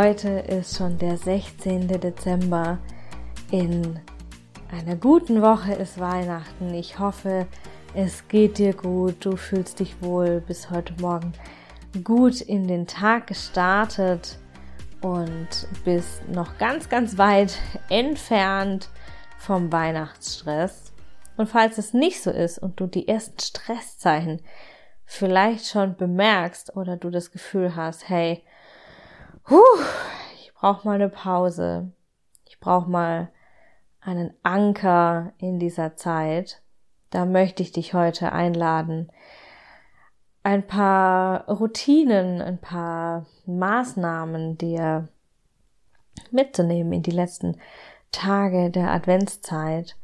Heute ist schon der 16. Dezember. In einer guten Woche ist Weihnachten. Ich hoffe, es geht dir gut, du fühlst dich wohl bis heute Morgen gut in den Tag gestartet und bist noch ganz, ganz weit entfernt vom Weihnachtsstress. Und falls es nicht so ist und du die ersten Stresszeichen vielleicht schon bemerkst oder du das Gefühl hast, hey, huh, ich brauche mal eine Pause, ich brauche mal einen Anker in dieser Zeit, da möchte ich dich heute einladen, ein paar Routinen, ein paar Maßnahmen dir mitzunehmen in die letzten Tage der Adventszeit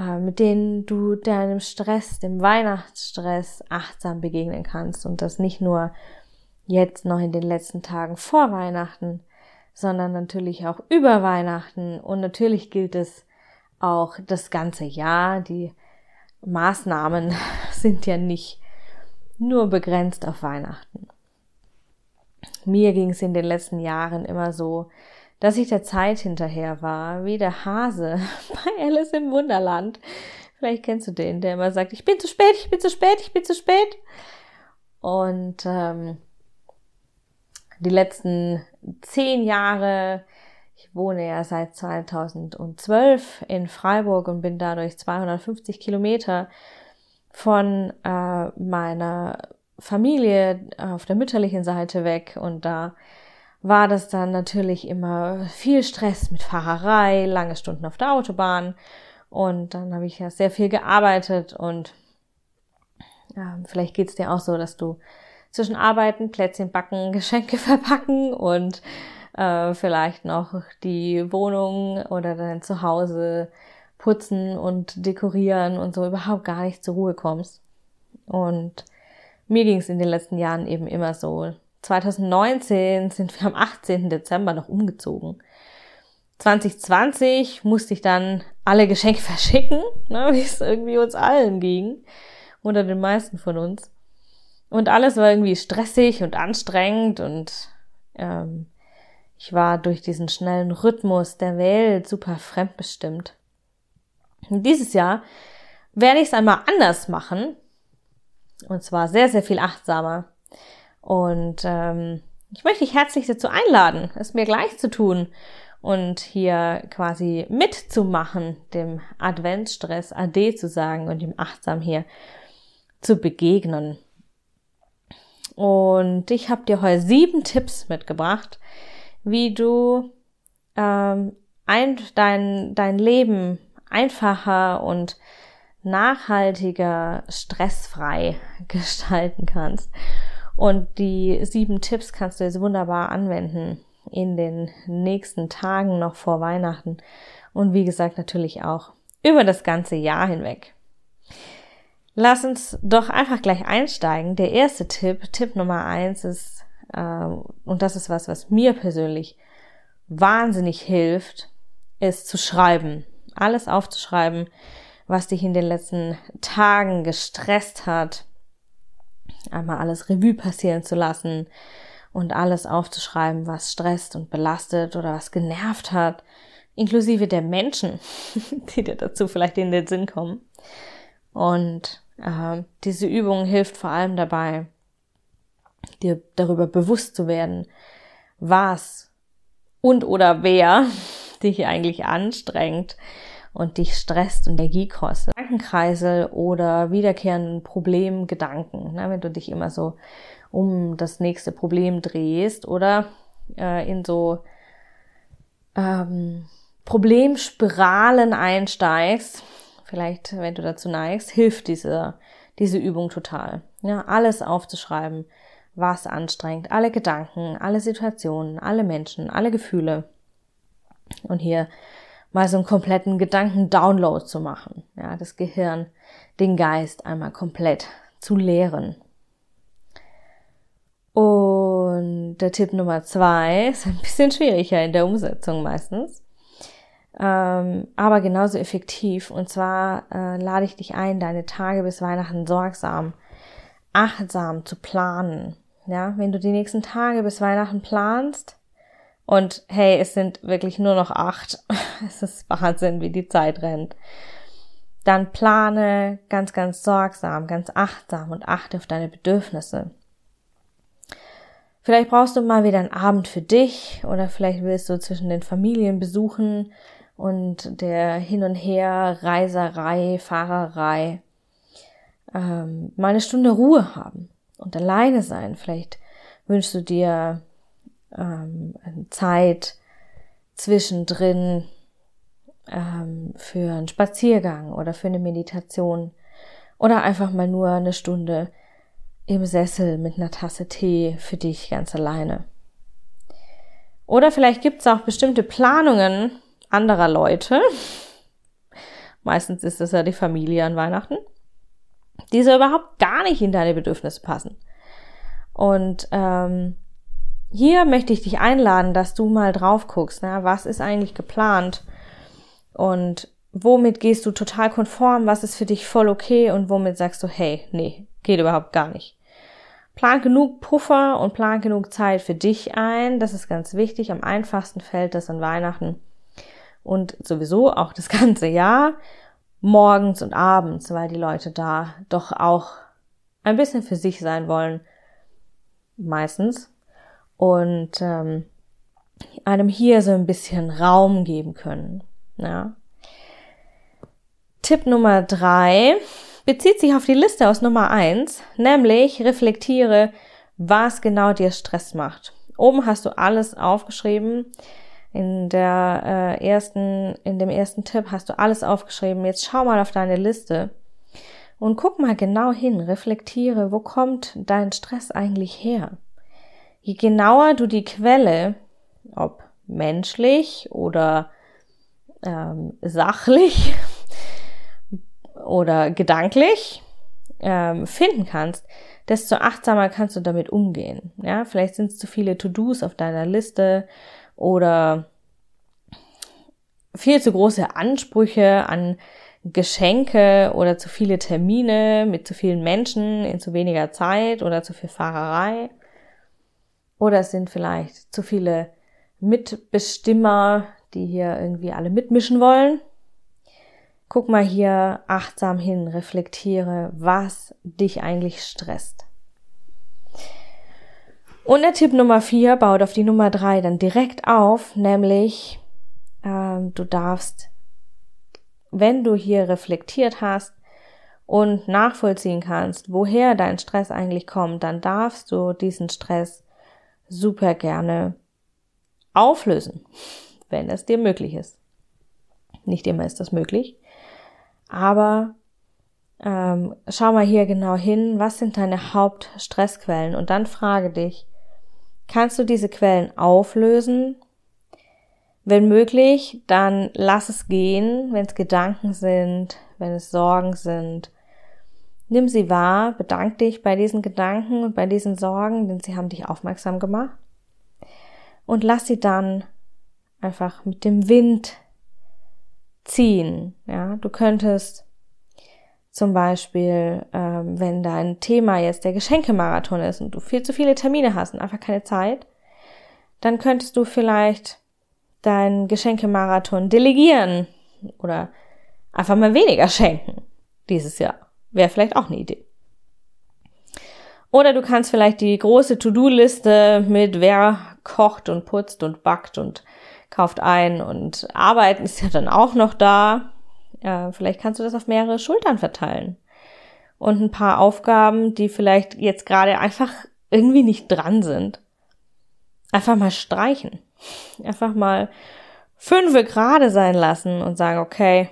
äh, mit denen du deinem Stress, dem Weihnachtsstress achtsam begegnen kannst und das nicht nur jetzt noch in den letzten Tagen vor Weihnachten, sondern natürlich auch über Weihnachten und natürlich gilt es auch das ganze Jahr. Die Maßnahmen sind ja nicht nur begrenzt auf Weihnachten. Mir ging es in den letzten Jahren immer so, dass ich der Zeit hinterher war, wie der Hase bei Alice im Wunderland. Vielleicht kennst du den, der immer sagt, ich bin zu spät, ich bin zu spät, ich bin zu spät. Und ähm, die letzten zehn Jahre, ich wohne ja seit 2012 in Freiburg und bin dadurch 250 Kilometer von äh, meiner Familie auf der mütterlichen Seite weg. Und da war das dann natürlich immer viel Stress mit Fahrerei, lange Stunden auf der Autobahn. Und dann habe ich ja sehr viel gearbeitet. Und ja, vielleicht geht's dir auch so, dass du zwischen Arbeiten, Plätzchen backen, Geschenke verpacken und äh, vielleicht noch die Wohnung oder dein Zuhause putzen und dekorieren und so überhaupt gar nicht zur Ruhe kommst. Und mir ging es in den letzten Jahren eben immer so, 2019 sind wir am 18. Dezember noch umgezogen. 2020 musste ich dann alle Geschenke verschicken, ne, wie es irgendwie uns allen ging. Oder den meisten von uns. Und alles war irgendwie stressig und anstrengend und ähm, ich war durch diesen schnellen Rhythmus der Welt super fremdbestimmt. Und dieses Jahr werde ich es einmal anders machen. Und zwar sehr, sehr viel achtsamer. Und ähm, ich möchte dich herzlich dazu einladen, es mir gleich zu tun und hier quasi mitzumachen, dem Adventsstress AD zu sagen und ihm achtsam hier zu begegnen. Und ich habe dir heute sieben Tipps mitgebracht, wie du ähm, ein, dein, dein Leben einfacher und nachhaltiger, stressfrei gestalten kannst. Und die sieben Tipps kannst du jetzt wunderbar anwenden in den nächsten Tagen noch vor Weihnachten. Und wie gesagt, natürlich auch über das ganze Jahr hinweg. Lass uns doch einfach gleich einsteigen. Der erste Tipp, Tipp Nummer eins ist, äh, und das ist was, was mir persönlich wahnsinnig hilft, ist zu schreiben. Alles aufzuschreiben, was dich in den letzten Tagen gestresst hat, einmal alles Revue passieren zu lassen und alles aufzuschreiben, was stresst und belastet oder was genervt hat, inklusive der Menschen, die dir dazu vielleicht in den Sinn kommen. Und äh, diese Übung hilft vor allem dabei, dir darüber bewusst zu werden, was und oder wer dich eigentlich anstrengt und dich stresst und Energie kostet. Gedankenkreisel oder wiederkehrenden Problemgedanken, ne, wenn du dich immer so um das nächste Problem drehst oder äh, in so ähm, Problemspiralen einsteigst, vielleicht wenn du dazu neigst, hilft diese, diese Übung total. Ja, alles aufzuschreiben, was anstrengt, alle Gedanken, alle Situationen, alle Menschen, alle Gefühle. Und hier mal so einen kompletten Gedanken-Download zu machen. Ja, das Gehirn, den Geist einmal komplett zu leeren. Und der Tipp Nummer zwei ist ein bisschen schwieriger in der Umsetzung meistens, ähm, aber genauso effektiv. Und zwar äh, lade ich dich ein, deine Tage bis Weihnachten sorgsam, achtsam zu planen. Ja, wenn du die nächsten Tage bis Weihnachten planst, und hey, es sind wirklich nur noch acht. Es ist Wahnsinn, wie die Zeit rennt. Dann plane ganz, ganz sorgsam, ganz achtsam und achte auf deine Bedürfnisse. Vielleicht brauchst du mal wieder einen Abend für dich oder vielleicht willst du zwischen den Familien besuchen und der Hin und Her Reiserei, Fahrerei ähm, mal eine Stunde Ruhe haben und alleine sein. Vielleicht wünschst du dir ähm, Zeit zwischendrin ähm, für einen Spaziergang oder für eine Meditation oder einfach mal nur eine Stunde im Sessel mit einer Tasse Tee für dich ganz alleine. Oder vielleicht gibt es auch bestimmte Planungen anderer Leute. Meistens ist es ja die Familie an Weihnachten, die so überhaupt gar nicht in deine Bedürfnisse passen. Und ähm, hier möchte ich dich einladen, dass du mal drauf guckst, na, was ist eigentlich geplant und womit gehst du total konform, was ist für dich voll okay und womit sagst du, hey, nee, geht überhaupt gar nicht. Plan genug Puffer und plan genug Zeit für dich ein. Das ist ganz wichtig. Am einfachsten fällt das an Weihnachten und sowieso auch das ganze Jahr morgens und abends, weil die Leute da doch auch ein bisschen für sich sein wollen. Meistens und ähm, einem hier so ein bisschen Raum geben können. Ja. Tipp Nummer drei bezieht sich auf die Liste aus Nummer eins, nämlich reflektiere, was genau dir Stress macht. Oben hast du alles aufgeschrieben. In der äh, ersten, in dem ersten Tipp hast du alles aufgeschrieben. Jetzt schau mal auf deine Liste und guck mal genau hin, reflektiere, wo kommt dein Stress eigentlich her? je genauer du die Quelle, ob menschlich oder ähm, sachlich oder gedanklich ähm, finden kannst, desto achtsamer kannst du damit umgehen. Ja, vielleicht sind es zu viele To-Dos auf deiner Liste oder viel zu große Ansprüche an Geschenke oder zu viele Termine mit zu vielen Menschen in zu weniger Zeit oder zu viel Fahrerei. Oder es sind vielleicht zu viele Mitbestimmer, die hier irgendwie alle mitmischen wollen. Guck mal hier achtsam hin, reflektiere, was dich eigentlich stresst. Und der Tipp Nummer vier baut auf die Nummer drei dann direkt auf, nämlich ähm, du darfst, wenn du hier reflektiert hast und nachvollziehen kannst, woher dein Stress eigentlich kommt, dann darfst du diesen Stress super gerne auflösen, wenn es dir möglich ist. Nicht immer ist das möglich, aber ähm, schau mal hier genau hin, was sind deine Hauptstressquellen und dann frage dich, kannst du diese Quellen auflösen? Wenn möglich, dann lass es gehen, wenn es Gedanken sind, wenn es Sorgen sind, Nimm sie wahr, bedank dich bei diesen Gedanken und bei diesen Sorgen, denn sie haben dich aufmerksam gemacht. Und lass sie dann einfach mit dem Wind ziehen. Ja, du könntest zum Beispiel, ähm, wenn dein Thema jetzt der Geschenkemarathon ist und du viel zu viele Termine hast und einfach keine Zeit, dann könntest du vielleicht deinen Geschenkemarathon delegieren oder einfach mal weniger schenken dieses Jahr. Wäre vielleicht auch eine Idee. Oder du kannst vielleicht die große To-Do-Liste mit wer kocht und putzt und backt und kauft ein und Arbeiten ist ja dann auch noch da. Äh, vielleicht kannst du das auf mehrere Schultern verteilen. Und ein paar Aufgaben, die vielleicht jetzt gerade einfach irgendwie nicht dran sind. Einfach mal streichen. Einfach mal fünfe gerade sein lassen und sagen, okay,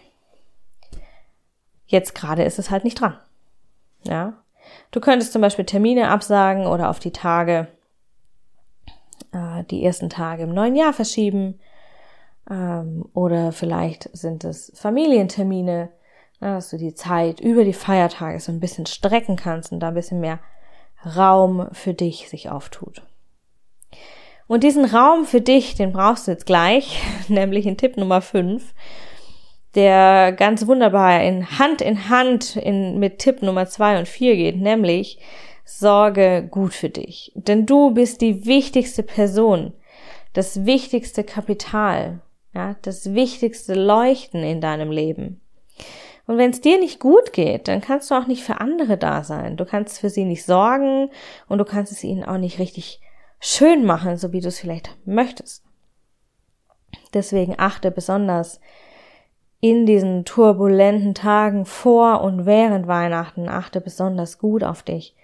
jetzt gerade ist es halt nicht dran. Ja. Du könntest zum Beispiel Termine absagen oder auf die Tage, äh, die ersten Tage im neuen Jahr verschieben. Ähm, oder vielleicht sind es Familientermine, dass du die Zeit über die Feiertage so ein bisschen strecken kannst und da ein bisschen mehr Raum für dich sich auftut. Und diesen Raum für dich, den brauchst du jetzt gleich, nämlich in Tipp Nummer 5, der ganz wunderbar in Hand in Hand in, mit Tipp Nummer 2 und 4 geht, nämlich sorge gut für dich. Denn du bist die wichtigste Person, das wichtigste Kapital, ja, das wichtigste Leuchten in deinem Leben. Und wenn es dir nicht gut geht, dann kannst du auch nicht für andere da sein. Du kannst für sie nicht sorgen und du kannst es ihnen auch nicht richtig schön machen, so wie du es vielleicht möchtest. Deswegen achte besonders in diesen turbulenten Tagen vor und während Weihnachten, achte besonders gut auf dich.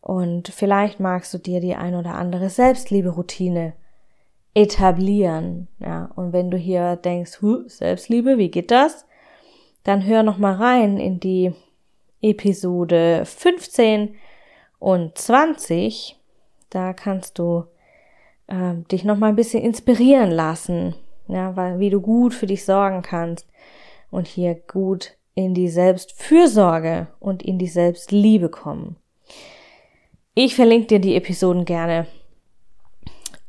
Und vielleicht magst du dir die ein oder andere Selbstliebe-Routine etablieren, ja. Und wenn du hier denkst, huh, Selbstliebe, wie geht das? Dann hör noch mal rein in die Episode 15 und 20 da kannst du äh, dich noch mal ein bisschen inspirieren lassen, ja, weil wie du gut für dich sorgen kannst und hier gut in die Selbstfürsorge und in die Selbstliebe kommen. Ich verlinke dir die Episoden gerne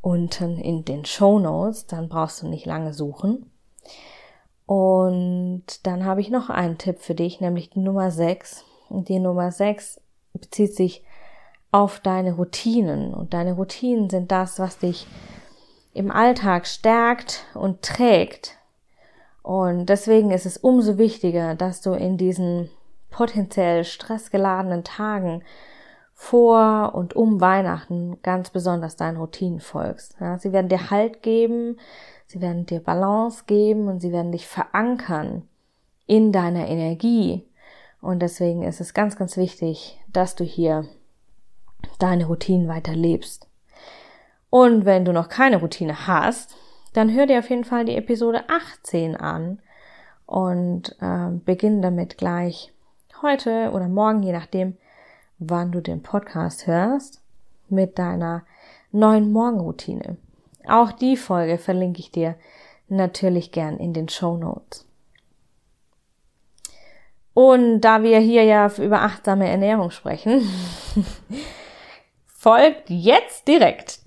unten in den Show Notes, dann brauchst du nicht lange suchen. Und dann habe ich noch einen Tipp für dich, nämlich die Nummer 6. Und die Nummer 6 bezieht sich auf deine Routinen. Und deine Routinen sind das, was dich im Alltag stärkt und trägt. Und deswegen ist es umso wichtiger, dass du in diesen potenziell stressgeladenen Tagen vor und um Weihnachten ganz besonders deinen Routinen folgst. Ja, sie werden dir Halt geben, sie werden dir Balance geben und sie werden dich verankern in deiner Energie. Und deswegen ist es ganz, ganz wichtig, dass du hier deine Routinen weiter lebst. Und wenn du noch keine Routine hast, dann hör dir auf jeden Fall die Episode 18 an und äh, beginn damit gleich heute oder morgen, je nachdem, wann du den Podcast hörst, mit deiner neuen Morgenroutine. Auch die Folge verlinke ich dir natürlich gern in den Show Notes. Und da wir hier ja über achtsame Ernährung sprechen, folgt jetzt direkt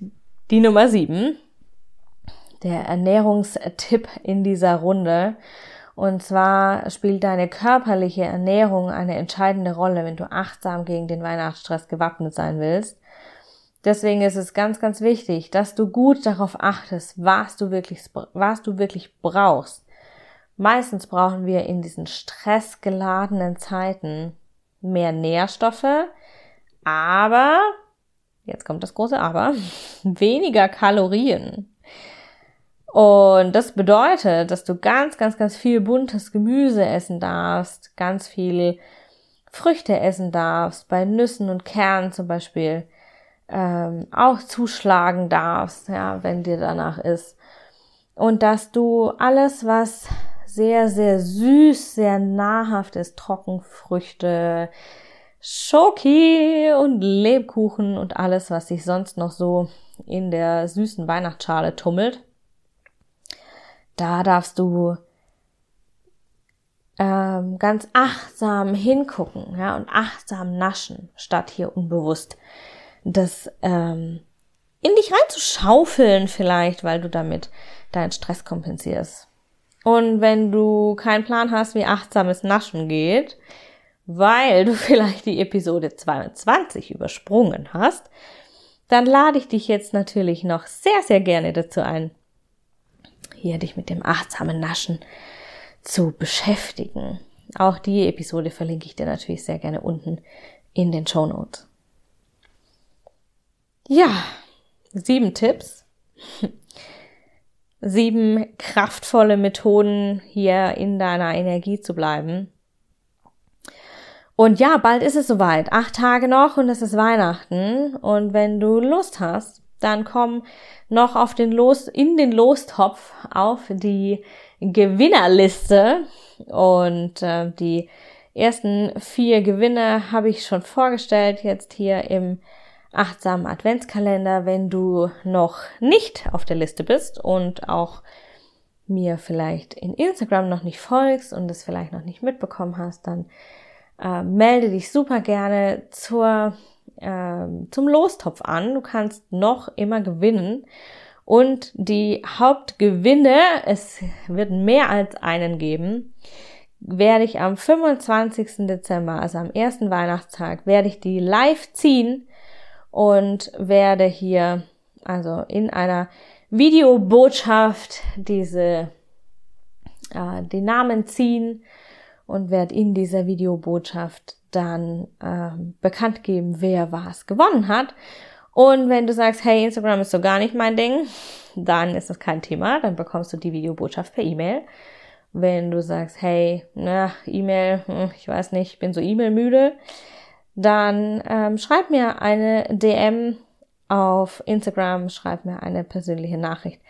die Nummer sieben, der Ernährungstipp in dieser Runde. Und zwar spielt deine körperliche Ernährung eine entscheidende Rolle, wenn du achtsam gegen den Weihnachtsstress gewappnet sein willst. Deswegen ist es ganz, ganz wichtig, dass du gut darauf achtest, was du wirklich, was du wirklich brauchst. Meistens brauchen wir in diesen stressgeladenen Zeiten mehr Nährstoffe, aber jetzt kommt das große Aber, weniger Kalorien. Und das bedeutet, dass du ganz, ganz, ganz viel buntes Gemüse essen darfst, ganz viel Früchte essen darfst, bei Nüssen und Kernen zum Beispiel ähm, auch zuschlagen darfst, ja, wenn dir danach ist. Und dass du alles, was sehr, sehr süß, sehr nahrhaft ist, Trockenfrüchte, Schoki und Lebkuchen und alles, was sich sonst noch so in der süßen Weihnachtsschale tummelt. Da darfst du ähm, ganz achtsam hingucken, ja, und achtsam naschen, statt hier unbewusst das ähm, in dich reinzuschaufeln vielleicht, weil du damit deinen Stress kompensierst. Und wenn du keinen Plan hast, wie achtsames Naschen geht, weil du vielleicht die Episode 22 übersprungen hast, dann lade ich dich jetzt natürlich noch sehr, sehr gerne dazu ein, hier dich mit dem achtsamen Naschen zu beschäftigen. Auch die Episode verlinke ich dir natürlich sehr gerne unten in den Show Notes. Ja, sieben Tipps. sieben kraftvolle Methoden, hier in deiner Energie zu bleiben. Und ja, bald ist es soweit. Acht Tage noch und es ist Weihnachten. Und wenn du Lust hast, dann komm noch auf den Los, in den Lostopf auf die Gewinnerliste. Und äh, die ersten vier Gewinne habe ich schon vorgestellt, jetzt hier im achtsamen Adventskalender. Wenn du noch nicht auf der Liste bist und auch mir vielleicht in Instagram noch nicht folgst und es vielleicht noch nicht mitbekommen hast, dann äh, melde dich super gerne zur, äh, zum Lostopf an. Du kannst noch immer gewinnen. Und die Hauptgewinne, es wird mehr als einen geben, werde ich am 25. Dezember, also am ersten Weihnachtstag, werde ich die live ziehen und werde hier also in einer Videobotschaft diese äh, die Namen ziehen und werde in dieser Videobotschaft dann äh, bekannt geben, wer was gewonnen hat. Und wenn du sagst, hey, Instagram ist so gar nicht mein Ding, dann ist das kein Thema, dann bekommst du die Videobotschaft per E-Mail. Wenn du sagst, hey, na, E-Mail, hm, ich weiß nicht, ich bin so E-Mail müde, dann ähm, schreib mir eine DM auf Instagram, schreib mir eine persönliche Nachricht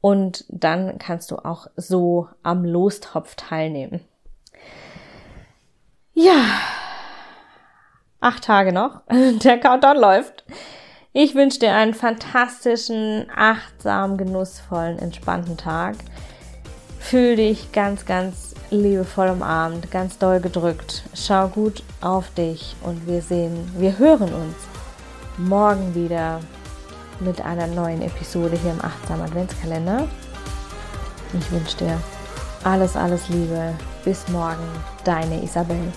und dann kannst du auch so am Lostopf teilnehmen. Ja, acht Tage noch, der Countdown läuft. Ich wünsche dir einen fantastischen, achtsamen, genussvollen, entspannten Tag. Fühl dich ganz, ganz liebevoll umarmt, ganz doll gedrückt. Schau gut auf dich und wir sehen, wir hören uns morgen wieder mit einer neuen Episode hier im Achtsam Adventskalender. Ich wünsche dir alles, alles Liebe. Bis morgen, deine Isabel.